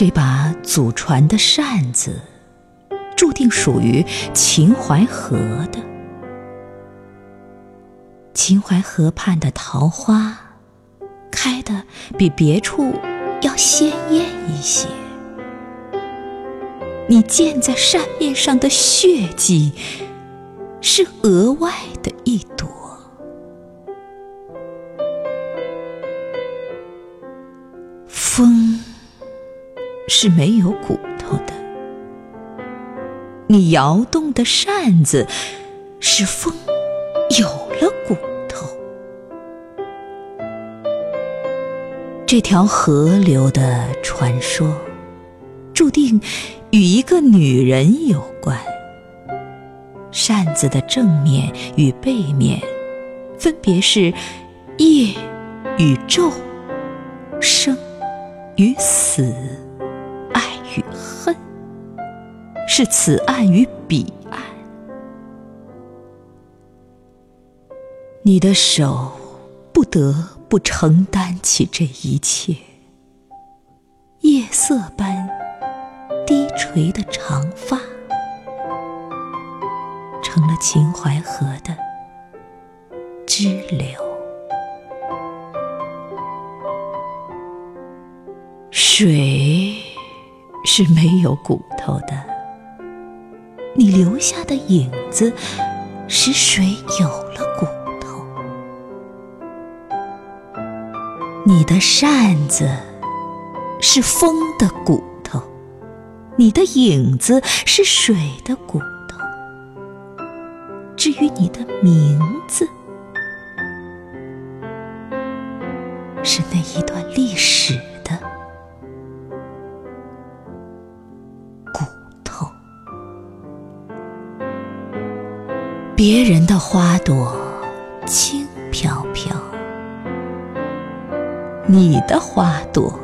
这把祖传的扇子，注定属于秦淮河的。秦淮河畔的桃花，开的比别处要鲜艳一些。你溅在扇面上的血迹，是额外的一朵。风是没有骨头的，你摇动的扇子，使风有了骨头。这条河流的传说，注定与一个女人有关。扇子的正面与背面，分别是夜与昼，生与死，是此岸与彼岸。你的手不得不承担起这一切，夜色般低垂的长发，成了秦淮河的支流。水是没有骨头的，你留下的影子使水有了骨头。你的扇子是风的骨头，你的影子是水的骨头。至于你的名字，是那一段历史别人的花朵轻飘飘，你的花朵